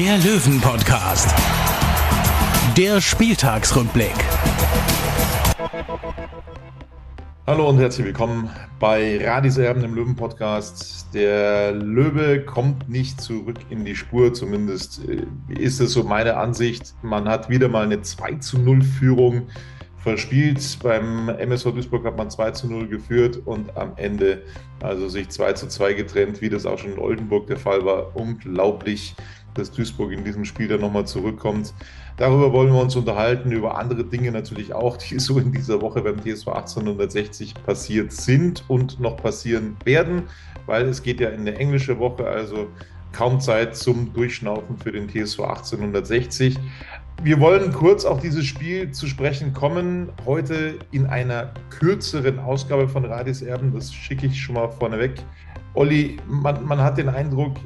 der Löwen-Podcast. Der Spieltagsrückblick. Hallo und herzlich willkommen bei Radis Erben im Löwen-Podcast. Der Löwe kommt nicht zurück in die Spur, zumindest äh, ist es so meine Ansicht. Man hat wieder mal eine 2 zu 0 Führung verspielt. Beim MSV Duisburg hat man 2 zu 0 geführt und am Ende also sich 2 zu 2 getrennt, wie das auch schon in Oldenburg der Fall war. Unglaublich, dass Duisburg in diesem Spiel dann nochmal zurückkommt. Darüber wollen wir uns unterhalten, über andere Dinge natürlich auch, die so in dieser Woche beim TSV 1860 passiert sind und noch passieren werden, weil es geht ja in der englische Woche, also kaum Zeit zum Durchschnaufen für den TSV 1860. Wir wollen kurz auf dieses Spiel zu sprechen kommen. Heute in einer kürzeren Ausgabe von Radis Erben. Das schicke ich schon mal vorneweg. Olli, man, man hat den Eindruck,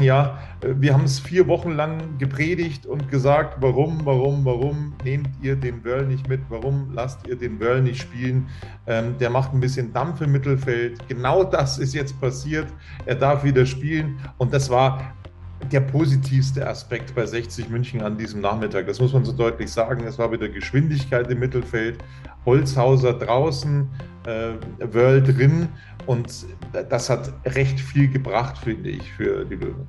ja, wir haben es vier Wochen lang gepredigt und gesagt, warum, warum, warum nehmt ihr den Wörl nicht mit? Warum lasst ihr den Wörl nicht spielen? Ähm, der macht ein bisschen Dampf im Mittelfeld. Genau das ist jetzt passiert. Er darf wieder spielen und das war der positivste Aspekt bei 60 München an diesem Nachmittag. Das muss man so deutlich sagen. Es war wieder Geschwindigkeit im Mittelfeld, Holzhauser draußen, äh, Wörl drin und das hat recht viel gebracht, finde ich, für die Löwen.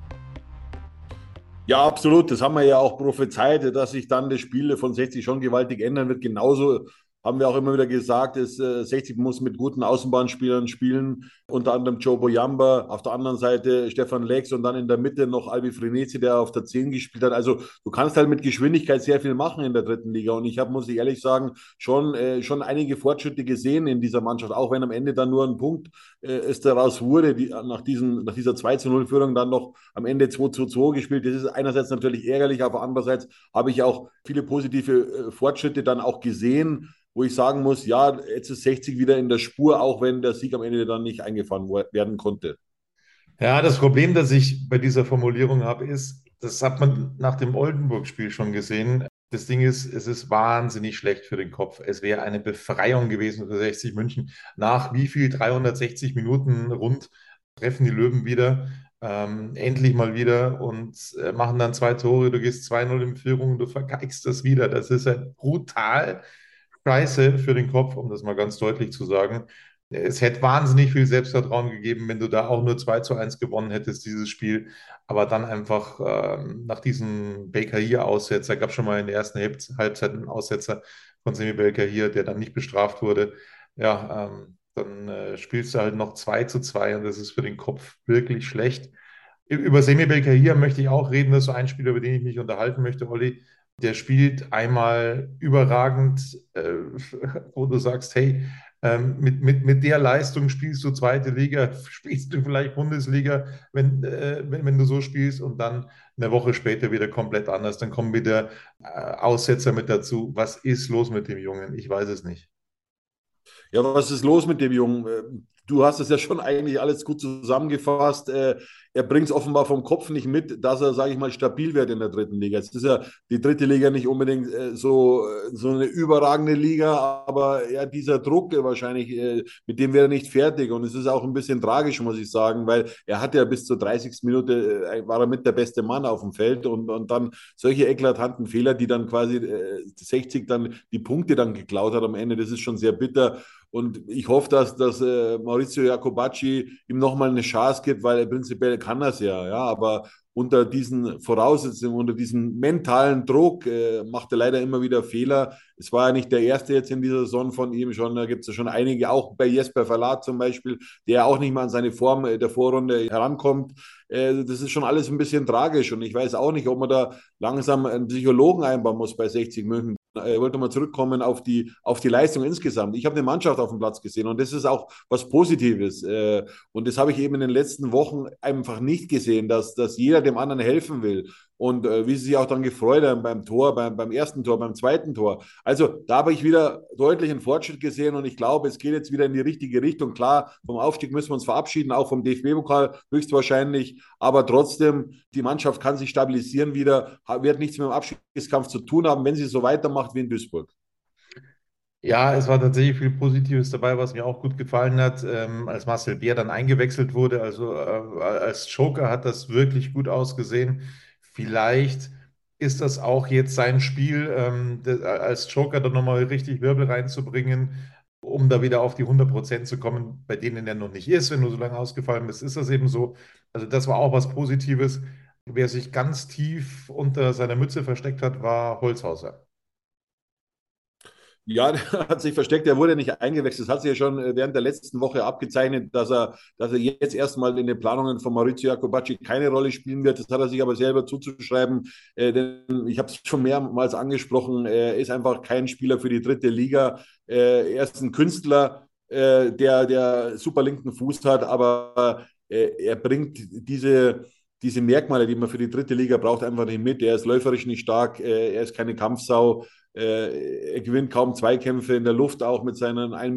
Ja, absolut. Das haben wir ja auch prophezeit, dass sich dann das Spiel von 60 schon gewaltig ändern wird. Genauso haben wir auch immer wieder gesagt, äh, 60 muss mit guten Außenbahnspielern spielen, unter anderem Joe Boyamba, auf der anderen Seite Stefan Lex und dann in der Mitte noch Albi Frenetzi, der auf der 10 gespielt hat. Also du kannst halt mit Geschwindigkeit sehr viel machen in der dritten Liga und ich habe, muss ich ehrlich sagen, schon, äh, schon einige Fortschritte gesehen in dieser Mannschaft, auch wenn am Ende dann nur ein Punkt äh, es daraus wurde, die, nach, diesen, nach dieser 2 zu 0 Führung dann noch am Ende 2 zu 2 gespielt. Das ist einerseits natürlich ärgerlich, aber andererseits habe ich auch viele positive äh, Fortschritte dann auch gesehen wo ich sagen muss, ja, jetzt ist 60 wieder in der Spur, auch wenn der Sieg am Ende dann nicht eingefahren werden konnte. Ja, das Problem, das ich bei dieser Formulierung habe, ist, das hat man nach dem Oldenburg-Spiel schon gesehen. Das Ding ist, es ist wahnsinnig schlecht für den Kopf. Es wäre eine Befreiung gewesen für 60 München. Nach wie viel 360 Minuten rund treffen die Löwen wieder. Ähm, endlich mal wieder und äh, machen dann zwei Tore. Du gehst 2-0 in Führung, du vergeigst das wieder. Das ist ja brutal scheiße für den Kopf, um das mal ganz deutlich zu sagen. Es hätte wahnsinnig viel Selbstvertrauen gegeben, wenn du da auch nur 2 zu 1 gewonnen hättest, dieses Spiel. Aber dann einfach ähm, nach diesem Baker hier Aussetzer, gab schon mal in der ersten Halbzeit einen Aussetzer von Semi Baker hier, der dann nicht bestraft wurde. Ja, ähm, dann äh, spielst du halt noch 2 zu 2 und das ist für den Kopf wirklich schlecht. Über Semi Baker hier möchte ich auch reden, das ist so ein Spieler, über den ich mich unterhalten möchte, Olli. Der spielt einmal überragend, äh, wo du sagst, hey, ähm, mit, mit, mit der Leistung spielst du zweite Liga, spielst du vielleicht Bundesliga, wenn, äh, wenn, wenn du so spielst und dann eine Woche später wieder komplett anders. Dann kommen wieder äh, Aussetzer mit dazu. Was ist los mit dem Jungen? Ich weiß es nicht. Ja, was ist los mit dem Jungen? Äh, du hast es ja schon eigentlich alles gut zusammengefasst. Äh, er bringt es offenbar vom Kopf nicht mit, dass er, sage ich mal, stabil wird in der dritten Liga. Jetzt ist ja die dritte Liga nicht unbedingt äh, so, so eine überragende Liga, aber ja, dieser Druck wahrscheinlich, äh, mit dem wäre er nicht fertig. Und es ist auch ein bisschen tragisch, muss ich sagen, weil er hat ja bis zur 30. Minute, äh, war er mit der beste Mann auf dem Feld und, und dann solche eklatanten Fehler, die dann quasi 60 dann die Punkte dann geklaut hat am Ende, das ist schon sehr bitter. Und ich hoffe, dass, dass äh, Maurizio Jacobacci ihm nochmal eine Chance gibt, weil er prinzipiell kann das ja, ja, aber unter diesen Voraussetzungen, unter diesem mentalen Druck äh, macht er leider immer wieder Fehler. Es war ja nicht der erste jetzt in dieser Saison von ihm schon, da gibt es ja schon einige, auch bei Jesper Verlat zum Beispiel, der auch nicht mal an seine Form der Vorrunde herankommt. Äh, das ist schon alles ein bisschen tragisch und ich weiß auch nicht, ob man da langsam einen Psychologen einbauen muss bei 60 München, ich wollte mal zurückkommen auf die, auf die Leistung insgesamt. Ich habe eine Mannschaft auf dem Platz gesehen und das ist auch was Positives. Äh, und das habe ich eben in den letzten Wochen einfach nicht gesehen, dass, dass jeder dem anderen helfen will. Und äh, wie sie sich auch dann gefreut haben beim Tor, beim, beim ersten Tor, beim zweiten Tor. Also da habe ich wieder deutlichen Fortschritt gesehen und ich glaube, es geht jetzt wieder in die richtige Richtung. Klar, vom Aufstieg müssen wir uns verabschieden, auch vom DFB-Pokal höchstwahrscheinlich, aber trotzdem, die Mannschaft kann sich stabilisieren wieder, wird nichts mit dem Abstiegskampf zu tun haben, wenn sie so weitermacht wie in Duisburg. Ja, es war tatsächlich viel Positives dabei, was mir auch gut gefallen hat, ähm, als Marcel Bär dann eingewechselt wurde. Also äh, als Joker hat das wirklich gut ausgesehen. Vielleicht ist das auch jetzt sein Spiel, ähm, als Joker dann nochmal richtig Wirbel reinzubringen, um da wieder auf die 100% zu kommen, bei denen er noch nicht ist. Wenn du so lange ausgefallen bist, ist das eben so. Also das war auch was Positives. Wer sich ganz tief unter seiner Mütze versteckt hat, war Holzhauser. Ja, der hat sich versteckt, er wurde nicht eingewechselt. Es hat sich ja schon äh, während der letzten Woche abgezeichnet, dass er, dass er jetzt erstmal in den Planungen von Maurizio Jacobacci keine Rolle spielen wird. Das hat er sich aber selber zuzuschreiben, äh, denn ich habe es schon mehrmals angesprochen, er ist einfach kein Spieler für die dritte Liga. Äh, er ist ein Künstler, der, der super linken Fuß hat, aber er bringt diese, diese Merkmale, die man für die dritte Liga braucht, einfach nicht mit. Er ist läuferisch nicht stark, er ist keine Kampfsau. Äh, er gewinnt kaum Zweikämpfe in der Luft, auch mit seinen 1,90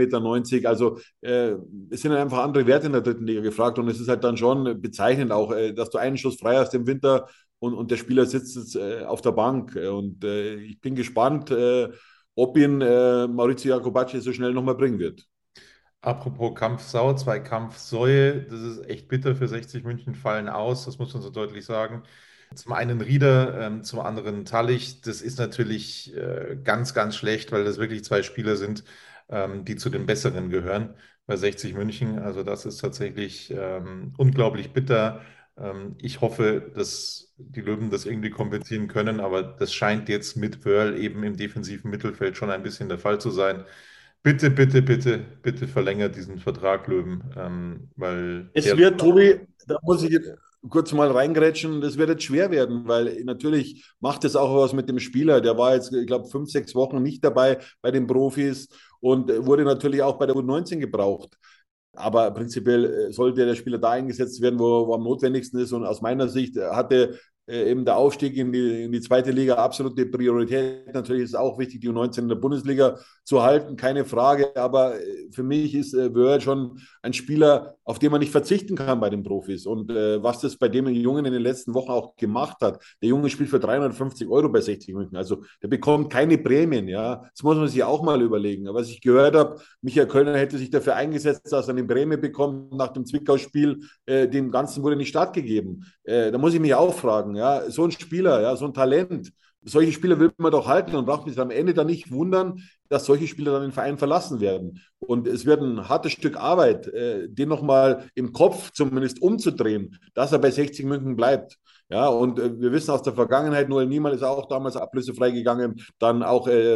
Meter. Also äh, es sind einfach andere Werte in der dritten Liga gefragt. Und es ist halt dann schon bezeichnend auch, äh, dass du einen Schuss frei hast im Winter und, und der Spieler sitzt jetzt äh, auf der Bank. Und äh, ich bin gespannt, äh, ob ihn Maurizio Jacobacci so schnell nochmal bringen wird. Apropos Kampfsau, zwei Kampfsäue, das ist echt bitter für 60 München, fallen aus, das muss man so deutlich sagen. Zum einen Rieder, ähm, zum anderen Tallich. Das ist natürlich äh, ganz, ganz schlecht, weil das wirklich zwei Spieler sind, ähm, die zu den Besseren gehören bei 60 München. Also das ist tatsächlich ähm, unglaublich bitter. Ich hoffe, dass die Löwen das irgendwie kompensieren können, aber das scheint jetzt mit Wörl eben im defensiven Mittelfeld schon ein bisschen der Fall zu sein. Bitte, bitte, bitte, bitte verlängert diesen Vertrag, Löwen, weil es wird, Tobi, da muss ich kurz mal reingrätschen, das wird jetzt schwer werden, weil natürlich macht es auch was mit dem Spieler. Der war jetzt, ich glaube, fünf, sechs Wochen nicht dabei bei den Profis und wurde natürlich auch bei der U19 gebraucht. Aber prinzipiell äh, sollte der Spieler da eingesetzt werden, wo, wo am notwendigsten ist. Und aus meiner Sicht hatte äh, eben der Aufstieg in die, in die zweite Liga absolute Priorität. Natürlich ist es auch wichtig, die U19 in der Bundesliga zu halten, keine Frage. Aber äh, für mich ist äh, Wörl schon ein Spieler, auf den man nicht verzichten kann bei den Profis. Und äh, was das bei dem Jungen in den letzten Wochen auch gemacht hat, der Junge spielt für 350 Euro bei 60 München. Also der bekommt keine Prämien. Ja, das muss man sich auch mal überlegen. Aber was ich gehört habe, Michael Kölner hätte sich dafür eingesetzt, dass er eine Prämie bekommt nach dem Zwickau-Spiel. Äh, dem Ganzen wurde nicht stattgegeben. Äh, da muss ich mich auch fragen ja, so ein Spieler, ja, so ein Talent. Solche Spieler will man doch halten und braucht sich am Ende dann nicht wundern, dass solche Spieler dann den Verein verlassen werden. Und es wird ein hartes Stück Arbeit, äh, den nochmal im Kopf zumindest umzudrehen, dass er bei 60 München bleibt. Ja, und äh, wir wissen aus der Vergangenheit, Noel Niemann ist auch damals ablösefrei gegangen, dann auch äh,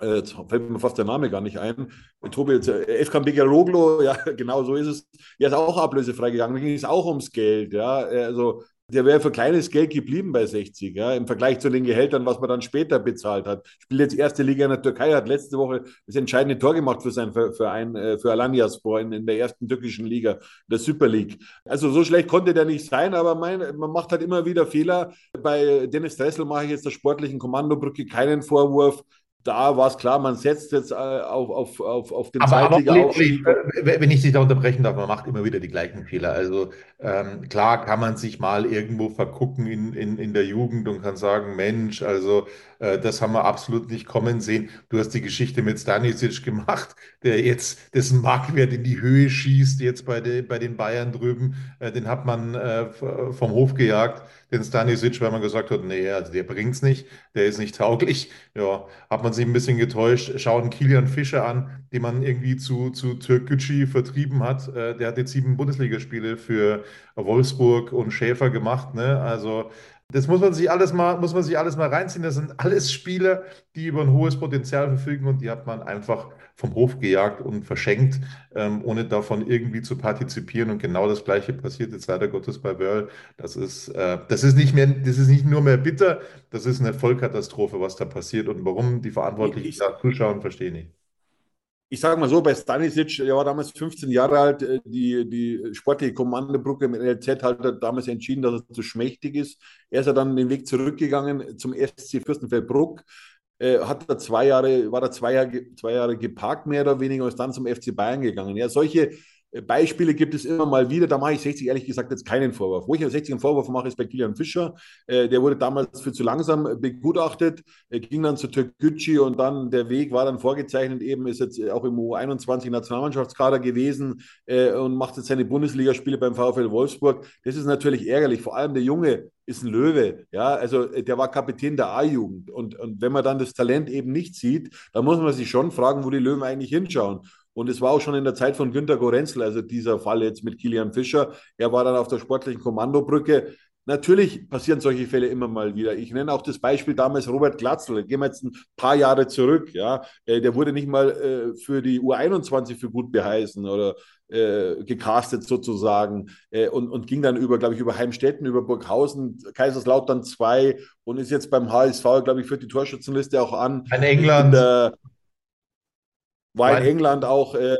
äh Jetzt fällt mir fast der Name gar nicht ein. Tobi, jetzt, äh, Efkan Begeroglu, ja, genau so ist es. Er ist auch ablösefrei gegangen. Da ging es auch ums Geld. Ja, also der wäre für kleines Geld geblieben bei 60, ja, im Vergleich zu den Gehältern, was man dann später bezahlt hat. Spielt jetzt erste Liga in der Türkei, hat letzte Woche das entscheidende Tor gemacht für sein Verein, äh, für Alanyaspor in, in der ersten türkischen Liga, der Super League. Also so schlecht konnte der nicht sein, aber mein, man macht halt immer wieder Fehler. Bei Dennis Dressel mache ich jetzt der sportlichen Kommandobrücke keinen Vorwurf da war es klar, man setzt jetzt äh, auf, auf, auf, auf den Zweitliga-Aufstieg. Wenn ich dich da unterbrechen darf, man macht immer wieder die gleichen Fehler. Also ähm, klar kann man sich mal irgendwo vergucken in, in, in der Jugend und kann sagen, Mensch, also äh, das haben wir absolut nicht kommen sehen. Du hast die Geschichte mit Stanisic gemacht, der jetzt dessen Marktwert in die Höhe schießt, jetzt bei, de, bei den Bayern drüben. Äh, den hat man äh, vom Hof gejagt, den Stanisic, weil man gesagt hat, nee, also der bringt's nicht, der ist nicht tauglich. Ja, hat man sich ein bisschen getäuscht. Schaut Kilian Fischer an, den man irgendwie zu, zu Türkgücü vertrieben hat. Äh, der hat jetzt sieben Bundesligaspiele für Wolfsburg und Schäfer gemacht. Ne? Also das muss man sich alles mal, muss man sich alles mal reinziehen. Das sind alles Spieler, die über ein hohes Potenzial verfügen und die hat man einfach vom Hof gejagt und verschenkt, ähm, ohne davon irgendwie zu partizipieren. Und genau das Gleiche passiert jetzt leider Gottes bei Wörl. Das ist, äh, das ist nicht mehr, das ist nicht nur mehr bitter, das ist eine Vollkatastrophe, was da passiert und warum die Verantwortlichen da zuschauen, verstehe ich nicht. ich sage mal so, bei Stanisic, er war damals 15 Jahre alt, äh, die, die sportliche Kommandobrücke im LZ hat damals entschieden, dass er zu schmächtig ist. Er ist ja dann den Weg zurückgegangen zum SC Fürstenfeldbruck, äh, hat da zwei Jahre, war da zwei Jahre, zwei Jahre geparkt, mehr oder weniger, und ist dann zum FC Bayern gegangen. Ja, solche Beispiele gibt es immer mal wieder. Da mache ich 60 ehrlich gesagt jetzt keinen Vorwurf. Wo ich 60 einen Vorwurf mache, ist bei Kilian Fischer. Äh, der wurde damals für zu langsam begutachtet, er ging dann zu Türkgücü und dann der Weg war dann vorgezeichnet, eben ist jetzt auch im U21-Nationalmannschaftskader gewesen äh, und macht jetzt seine Bundesligaspiele beim VfL Wolfsburg. Das ist natürlich ärgerlich. Vor allem der Junge ist ein Löwe. Ja, also äh, der war Kapitän der A-Jugend. Und, und wenn man dann das Talent eben nicht sieht, dann muss man sich schon fragen, wo die Löwen eigentlich hinschauen. Und es war auch schon in der Zeit von Günter Gorenzel, also dieser Fall jetzt mit Kilian Fischer. Er war dann auf der sportlichen Kommandobrücke. Natürlich passieren solche Fälle immer mal wieder. Ich nenne auch das Beispiel damals Robert Glatzel. Gehen wir jetzt ein paar Jahre zurück. Ja, äh, der wurde nicht mal äh, für die U21 für gut beheißen oder äh, gecastet sozusagen und, und ging dann über, glaube ich, über Heimstetten, über Burghausen, Kaiserslautern 2 und ist jetzt beim HSV, glaube ich, führt die Torschützenliste auch an. In England. In der, war in England auch äh,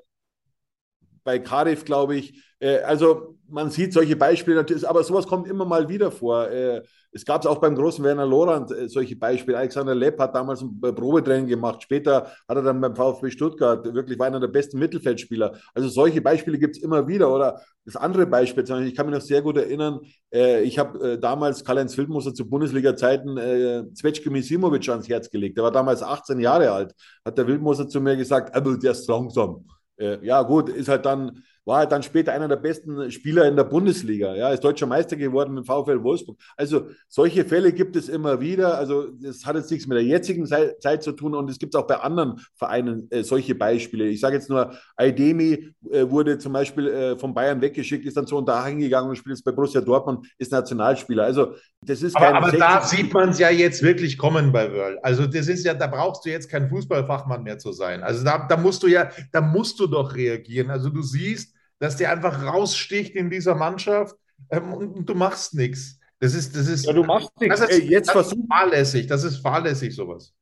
bei Cardiff, glaube ich. Äh, also man sieht solche Beispiele natürlich, aber sowas kommt immer mal wieder vor. Äh, es gab es auch beim großen Werner Lorand äh, solche Beispiele. Alexander Lepp hat damals ein Probetraining gemacht. Später hat er dann beim VfB Stuttgart wirklich war einer der besten Mittelfeldspieler. Also solche Beispiele gibt es immer wieder. Oder das andere Beispiel, ich kann mich noch sehr gut erinnern, äh, ich habe äh, damals Karl-Heinz Wildmoser zu Bundesliga-Zeiten äh, Zvetschke Misimovic ans Herz gelegt. Der war damals 18 Jahre alt. Hat der Wildmoser zu mir gesagt, aber der ist langsam. Äh, ja, gut, ist halt dann war er dann später einer der besten Spieler in der Bundesliga. Ja, ist deutscher Meister geworden mit VfL Wolfsburg. Also solche Fälle gibt es immer wieder. Also das hat jetzt nichts mit der jetzigen Zeit zu tun und es gibt auch bei anderen Vereinen äh, solche Beispiele. Ich sage jetzt nur, Aidemi äh, wurde zum Beispiel äh, von Bayern weggeschickt, ist dann so unter hingegangen und spielt jetzt bei Borussia Dortmund, ist Nationalspieler. Also das ist kein Aber, aber da sieht man es ja jetzt wirklich kommen bei Wörl. Also das ist ja, da brauchst du jetzt kein Fußballfachmann mehr zu sein. Also da, da musst du ja, da musst du doch reagieren. Also du siehst, dass der einfach raussticht in dieser Mannschaft ähm, und, du machst nichts. Das ist, das ist, ja, du machst nichts. Das ist, Ey, jetzt das ist fahrlässig. Das ist fahrlässig, sowas.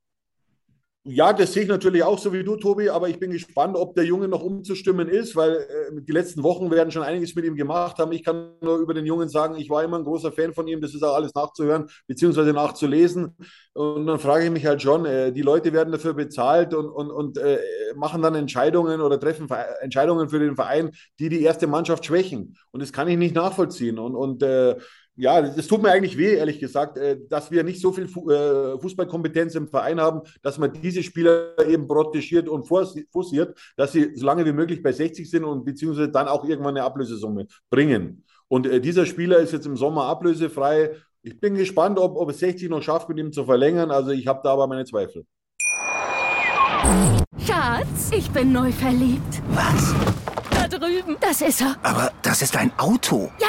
Ja, das sehe ich natürlich auch so wie du, Tobi, aber ich bin gespannt, ob der Junge noch umzustimmen ist, weil äh, die letzten Wochen werden schon einiges mit ihm gemacht haben. Ich kann nur über den Jungen sagen, ich war immer ein großer Fan von ihm, das ist auch alles nachzuhören beziehungsweise nachzulesen. Und dann frage ich mich halt schon, äh, die Leute werden dafür bezahlt und, und, und äh, machen dann Entscheidungen oder treffen Entscheidungen für den Verein, die die erste Mannschaft schwächen. Und das kann ich nicht nachvollziehen. Und, und äh, ja, das tut mir eigentlich weh, ehrlich gesagt, äh, dass wir nicht so viel äh, Fußballkompetenz im Verein haben, dass man diese Spieler eben protegiert und forciert, dass sie so lange wie möglich bei 60 sind und beziehungsweise dann auch irgendwann eine Ablösesumme bringen. Und äh, dieser Spieler ist jetzt im Sommer ablösefrei. Ich bin gespannt, ob, ob es 60 noch schafft, mit ihm zu verlängern. Also ich habe da aber meine Zweifel. Schatz, ich bin neu verliebt. Was? Da drüben. Das ist er. Aber das ist ein Auto. Ja,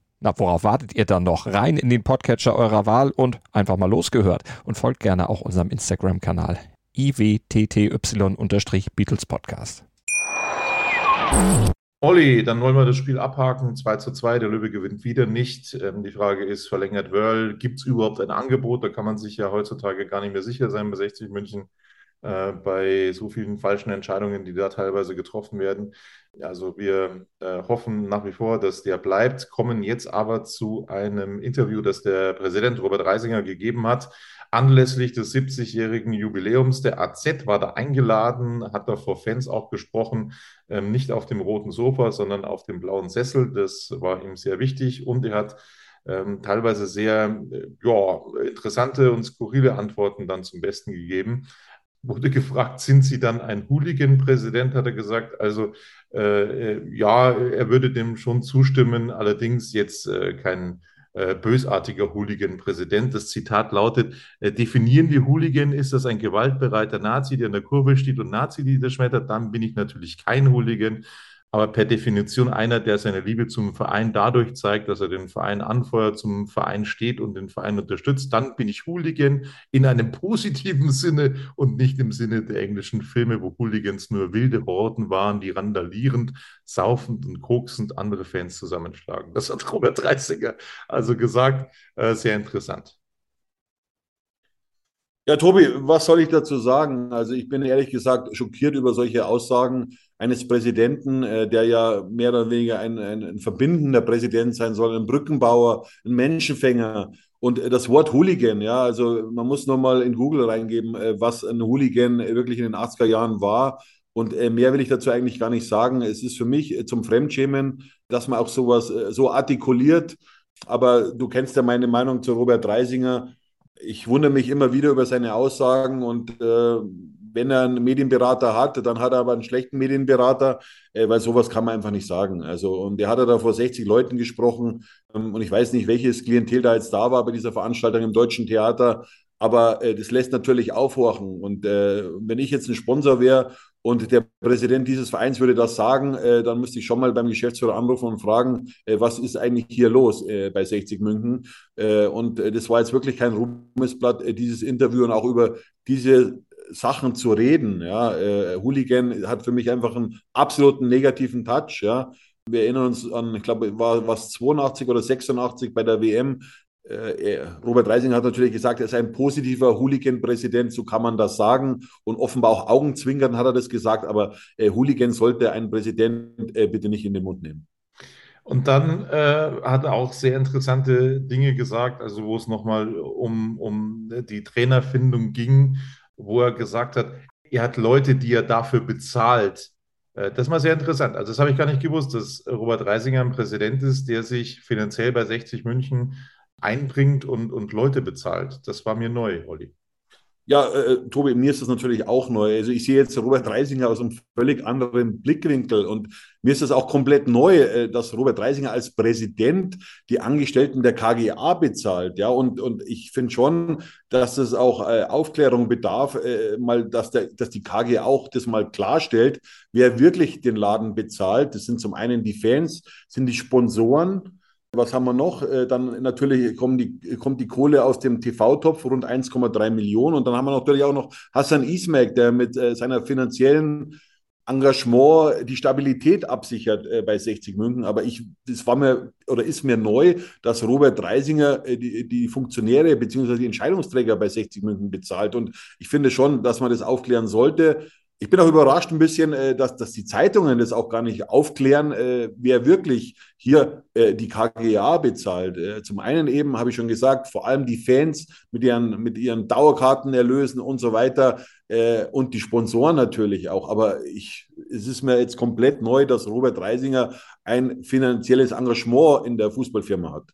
Na, worauf wartet ihr dann noch? Rein in den Podcatcher eurer Wahl und einfach mal losgehört. Und folgt gerne auch unserem Instagram-Kanal iwtty-Beatles Podcast. Olli, dann wollen wir das Spiel abhaken. 2 zu 2, der Löwe gewinnt wieder nicht. Ähm, die Frage ist, verlängert Wörl? Gibt es überhaupt ein Angebot? Da kann man sich ja heutzutage gar nicht mehr sicher sein bei 60 München äh, bei so vielen falschen Entscheidungen, die da teilweise getroffen werden. Also wir äh, hoffen nach wie vor, dass der bleibt, kommen jetzt aber zu einem Interview, das der Präsident Robert Reisinger gegeben hat. Anlässlich des 70-jährigen Jubiläums. Der AZ war da eingeladen, hat da vor Fans auch gesprochen, ähm, nicht auf dem roten Sofa, sondern auf dem blauen Sessel. Das war ihm sehr wichtig. Und er hat ähm, teilweise sehr äh, ja, interessante und skurrile Antworten dann zum Besten gegeben wurde gefragt, sind Sie dann ein Hooligan-Präsident, hat er gesagt. Also äh, äh, ja, er würde dem schon zustimmen, allerdings jetzt äh, kein äh, bösartiger Hooligan-Präsident. Das Zitat lautet, äh, definieren wir Hooligan, ist das ein gewaltbereiter Nazi, der in der Kurve steht und Nazi-Lieder schmettert, dann bin ich natürlich kein Hooligan. Aber per Definition einer, der seine Liebe zum Verein dadurch zeigt, dass er den Verein anfeuert, zum Verein steht und den Verein unterstützt, dann bin ich Hooligan in einem positiven Sinne und nicht im Sinne der englischen Filme, wo Hooligans nur wilde Horden waren, die randalierend, saufend und koksend andere Fans zusammenschlagen. Das hat Robert Reisinger also gesagt. Äh, sehr interessant. Ja, Tobi, was soll ich dazu sagen? Also ich bin ehrlich gesagt schockiert über solche Aussagen eines Präsidenten, äh, der ja mehr oder weniger ein, ein, ein, verbindender Präsident sein soll, ein Brückenbauer, ein Menschenfänger. Und das Wort Hooligan, ja, also man muss nochmal in Google reingeben, äh, was ein Hooligan wirklich in den 80er Jahren war. Und äh, mehr will ich dazu eigentlich gar nicht sagen. Es ist für mich zum Fremdschämen, dass man auch sowas so artikuliert. Aber du kennst ja meine Meinung zu Robert Reisinger ich wundere mich immer wieder über seine Aussagen und äh, wenn er einen Medienberater hat, dann hat er aber einen schlechten Medienberater, äh, weil sowas kann man einfach nicht sagen. Also, und der hat er da vor 60 Leuten gesprochen ähm, und ich weiß nicht, welches Klientel da jetzt da war bei dieser Veranstaltung im Deutschen Theater, aber äh, das lässt natürlich aufhorchen. Und äh, wenn ich jetzt ein Sponsor wäre und der Präsident dieses Vereins würde das sagen, äh, dann müsste ich schon mal beim Geschäftsführer anrufen und fragen, äh, was ist eigentlich hier los äh, bei 60 München? Äh, und äh, das war jetzt wirklich kein Ruhmesblatt, äh, dieses Interview und auch über diese Sachen zu reden. Ja, Hooligan hat für mich einfach einen absoluten negativen Touch. Ja, wir erinnern uns an, ich glaube, war was 82 oder 86 bei der WM, Robert Reisinger hat natürlich gesagt, er ist ein positiver Hooligan-Präsident, so kann man das sagen. Und offenbar auch Augenzwinkern hat er das gesagt, aber äh, Hooligan sollte ein Präsident äh, bitte nicht in den Mund nehmen. Und dann äh, hat er auch sehr interessante Dinge gesagt, also wo es nochmal um, um die Trainerfindung ging, wo er gesagt hat, er hat Leute, die er dafür bezahlt. Äh, das ist mal sehr interessant. Also das habe ich gar nicht gewusst, dass Robert Reisinger ein Präsident ist, der sich finanziell bei 60 München einbringt und, und Leute bezahlt. Das war mir neu, Olli. Ja, äh, Tobi, mir ist das natürlich auch neu. Also ich sehe jetzt Robert Reisinger aus einem völlig anderen Blickwinkel und mir ist das auch komplett neu, äh, dass Robert Reisinger als Präsident die Angestellten der KGA bezahlt. Ja, und, und ich finde schon, dass es auch äh, Aufklärung bedarf, äh, mal, dass, der, dass die KGA auch das mal klarstellt, wer wirklich den Laden bezahlt. Das sind zum einen die Fans, sind die Sponsoren was haben wir noch? Äh, dann natürlich kommt die, kommt die Kohle aus dem TV-Topf, rund 1,3 Millionen. Und dann haben wir natürlich auch noch Hassan Ismail, der mit äh, seiner finanziellen Engagement die Stabilität absichert äh, bei 60 München. Aber ich, das war mir oder ist mir neu, dass Robert Reisinger die, die Funktionäre bzw. die Entscheidungsträger bei 60 München bezahlt. Und ich finde schon, dass man das aufklären sollte. Ich bin auch überrascht ein bisschen, äh, dass, dass die Zeitungen das auch gar nicht aufklären, äh, wer wirklich hier äh, die KGA bezahlt. Zum einen eben, habe ich schon gesagt, vor allem die Fans mit ihren, mit ihren Dauerkartenerlösen und so weiter und die Sponsoren natürlich auch. Aber ich, es ist mir jetzt komplett neu, dass Robert Reisinger ein finanzielles Engagement in der Fußballfirma hat.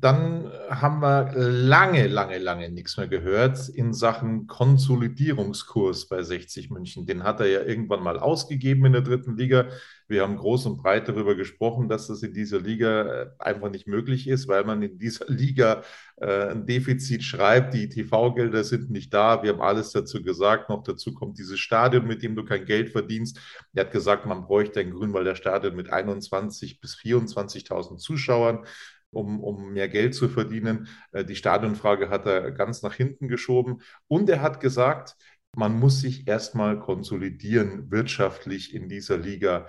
Dann haben wir lange, lange, lange nichts mehr gehört in Sachen Konsolidierungskurs bei 60 München. Den hat er ja irgendwann mal ausgegeben in der dritten Liga. Wir haben groß und breit darüber gesprochen, dass das in dieser Liga äh, einfach nicht möglich ist, weil man in dieser Liga äh, ein Defizit schreibt. Die TV-Gelder sind nicht da. Wir haben alles dazu gesagt. Noch dazu kommt dieses Stadion, mit dem du kein Geld verdienst. Er hat gesagt, man bräuchte ein Grünwalder Stadion mit 21.000 bis 24.000 Zuschauern um, um mehr Geld zu verdienen. Äh, die Stadionfrage hat er ganz nach hinten geschoben. Und er hat gesagt, man muss sich erstmal konsolidieren wirtschaftlich in dieser Liga.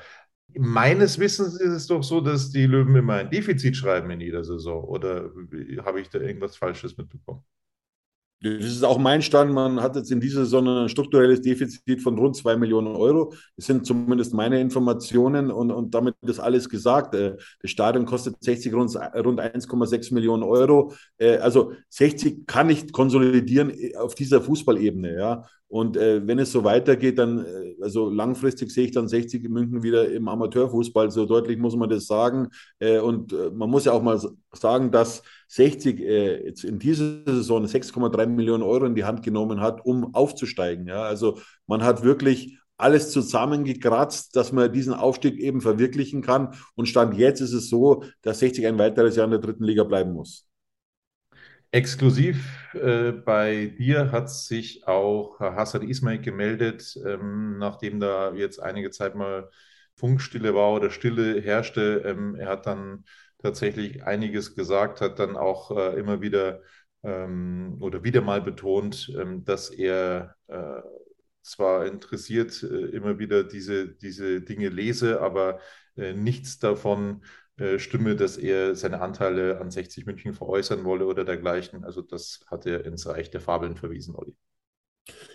Meines Wissens ist es doch so, dass die Löwen immer ein Defizit schreiben in jeder Saison. Oder habe ich da irgendwas Falsches mitbekommen? Das ist auch mein Stand. Man hat jetzt in dieser Saison ein strukturelles Defizit von rund zwei Millionen Euro. Das sind zumindest meine Informationen und, und damit ist alles gesagt. Äh, das Stadion kostet 60 rund, rund 1,6 Millionen Euro. Äh, also 60 kann nicht konsolidieren auf dieser Fußballebene. Ja. Und äh, wenn es so weitergeht, dann, äh, also langfristig sehe ich dann 60 in München wieder im Amateurfußball. So deutlich muss man das sagen. Äh, und äh, man muss ja auch mal sagen, dass 60 äh, jetzt in dieser Saison 6,3 Millionen Euro in die Hand genommen hat, um aufzusteigen. Ja? Also man hat wirklich alles zusammengekratzt, dass man diesen Aufstieg eben verwirklichen kann. Und Stand jetzt ist es so, dass 60 ein weiteres Jahr in der dritten Liga bleiben muss. Exklusiv äh, bei dir hat sich auch Hassan Ismail gemeldet, ähm, nachdem da jetzt einige Zeit mal Funkstille war oder Stille herrschte. Ähm, er hat dann tatsächlich einiges gesagt, hat dann auch äh, immer wieder ähm, oder wieder mal betont, ähm, dass er äh, zwar interessiert äh, immer wieder diese, diese Dinge lese, aber äh, nichts davon stimme, dass er seine Anteile an 60 München veräußern wolle oder dergleichen. Also das hat er ins Reich der Fabeln verwiesen, Olli.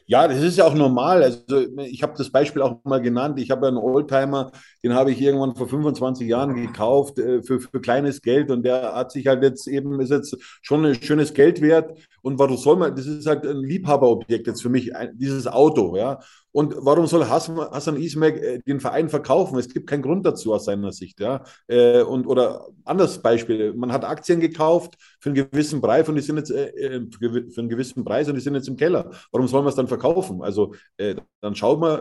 Ja, das ist ja auch normal. Also ich habe das Beispiel auch mal genannt. Ich habe einen Oldtimer, den habe ich irgendwann vor 25 Jahren gekauft äh, für, für kleines Geld und der hat sich halt jetzt eben, ist jetzt schon ein schönes Geld wert. Und warum soll man, das ist halt ein Liebhaberobjekt jetzt für mich, dieses Auto, ja. Und warum soll Hassan Ismail äh, den Verein verkaufen? Es gibt keinen Grund dazu aus seiner Sicht. Ja? Äh, und, oder anderes Beispiel, man hat Aktien gekauft für einen gewissen Preis und die sind jetzt äh, für einen gewissen Preis und die sind jetzt im Keller. Warum soll man es dann verkaufen? Also dann schaut man,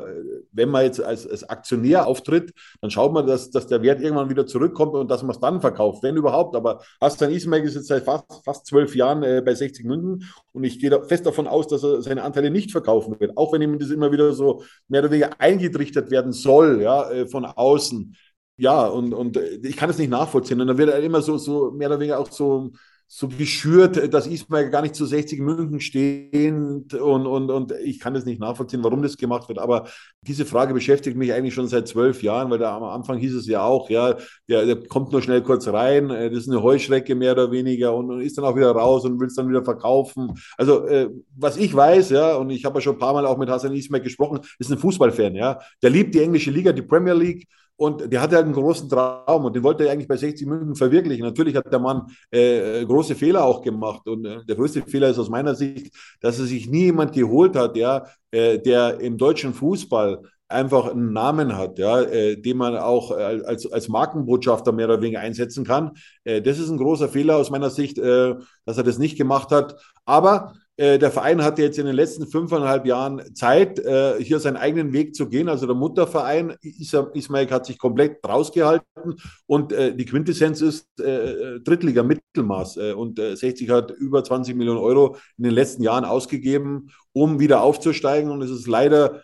wenn man jetzt als, als Aktionär auftritt, dann schaut man, dass, dass der Wert irgendwann wieder zurückkommt und dass man es dann verkauft, wenn überhaupt. Aber Hassan Ismail ist jetzt seit fast, fast zwölf Jahren bei 60 München und ich gehe da fest davon aus, dass er seine Anteile nicht verkaufen wird, auch wenn ihm das immer wieder so so mehr oder weniger eingetrichtert werden soll, ja, äh, von außen. Ja, und, und äh, ich kann es nicht nachvollziehen. Und dann wird er immer so, so mehr oder weniger auch so so geschürt, dass Ismail gar nicht zu 60 München steht und, und, und ich kann das nicht nachvollziehen, warum das gemacht wird. Aber diese Frage beschäftigt mich eigentlich schon seit zwölf Jahren, weil da am Anfang hieß es ja auch, ja, der, der kommt nur schnell kurz rein, äh, das ist eine Heuschrecke mehr oder weniger und, und ist dann auch wieder raus und will es dann wieder verkaufen. Also äh, was ich weiß, ja, und ich habe ja schon ein paar Mal auch mit Hassan Ismail gesprochen, ist ein Fußballfan, ja. Der liebt die englische Liga, die Premier League und der hatte halt einen großen Traum und den wollte er eigentlich bei 60 München verwirklichen. Natürlich hat der Mann äh, große Fehler auch gemacht. Und äh, der größte Fehler ist aus meiner Sicht, dass er sich nie jemand geholt hat, ja, äh, der im deutschen Fußball einfach einen Namen hat, ja, äh, den man auch äh, als, als Markenbotschafter mehr oder weniger einsetzen kann. Äh, das ist ein großer Fehler aus meiner Sicht, äh, dass er das nicht gemacht hat. Aber der Verein hatte jetzt in den letzten fünfeinhalb Jahren Zeit, äh, hier seinen eigenen Weg zu gehen. Also der Mutterverein Ismail hat sich komplett rausgehalten und äh, die Quintessenz ist Drittliga Mittelmaß. und 60 hat über 20 Millionen Euro in den letzten Jahren ausgegeben, um wieder aufzusteigen. Und es ist leider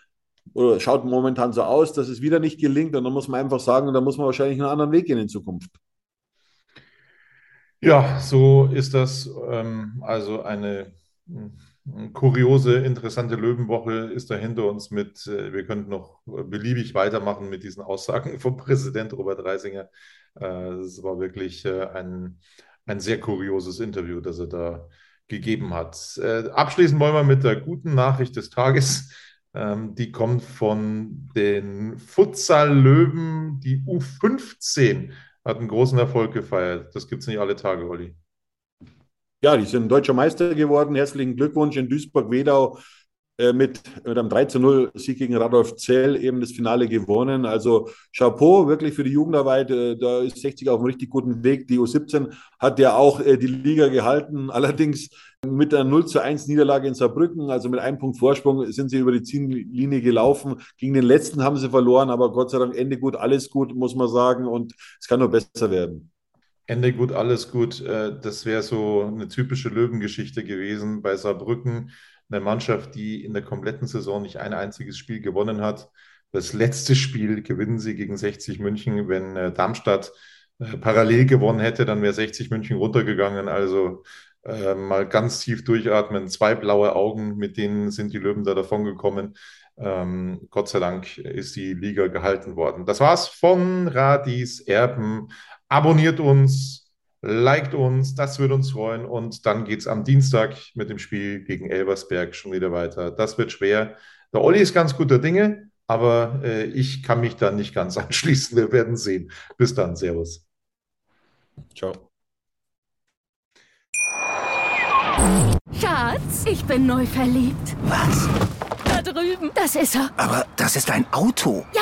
oder schaut momentan so aus, dass es wieder nicht gelingt. Und dann muss man einfach sagen, da muss man wahrscheinlich einen anderen Weg gehen in Zukunft. Ja, so ist das. Ähm, also eine kuriose, interessante Löwenwoche ist da hinter uns mit, äh, wir könnten noch beliebig weitermachen mit diesen Aussagen vom Präsident Robert Reisinger. Äh, es war wirklich äh, ein, ein sehr kurioses Interview, das er da gegeben hat. Abschließen wollen wir mit der guten Nachricht des Tages. Ähm, die kommt von den Futsal-Löwen. Die U15 hat einen großen Erfolg gefeiert. Das gibt es nicht alle Tage, Olli. Ja, die sind deutscher Meister geworden. Herzlichen Glückwunsch in Duisburg-Wedau äh, mit, mit einem 3 zu 0 Sieg gegen Radolf Zell eben das Finale gewonnen. Also Chapeau wirklich für die Jugendarbeit. Äh, da ist 60 auf einem richtig guten Weg. Die U17 hat ja auch äh, die Liga gehalten. Allerdings mit einer 0 zu 1 Niederlage in Saarbrücken, also mit einem Punkt Vorsprung, sind sie über die Ziellinie gelaufen. Gegen den letzten haben sie verloren, aber Gott sei Dank Ende gut, alles gut, muss man sagen. Und es kann nur besser werden. Ende gut, alles gut. Äh, das wäre so eine typische Löwengeschichte gewesen bei Saarbrücken. Eine Mannschaft, die in der kompletten Saison nicht ein einziges Spiel gewonnen hat. Das letzte Spiel gewinnen sie gegen 60 München. Wenn äh, Darmstadt äh, parallel gewonnen hätte, dann wäre 60 München runtergegangen. Also äh, mal ganz tief durchatmen. Zwei blaue Augen, mit denen sind die Löwen da davon gekommen. Ähm, Gott sei Dank ist die Liga gehalten worden. Das war's von Radis Erben. Abonniert uns, liked uns, das würde uns freuen. Und dann geht es am Dienstag mit dem Spiel gegen Elversberg schon wieder weiter. Das wird schwer. Der Olli ist ganz guter Dinge, aber äh, ich kann mich da nicht ganz anschließen. Wir werden sehen. Bis dann. Servus. Ciao. Schatz, ich bin neu verliebt. Was? Da drüben. Das ist er. Aber das ist ein Auto. Ja,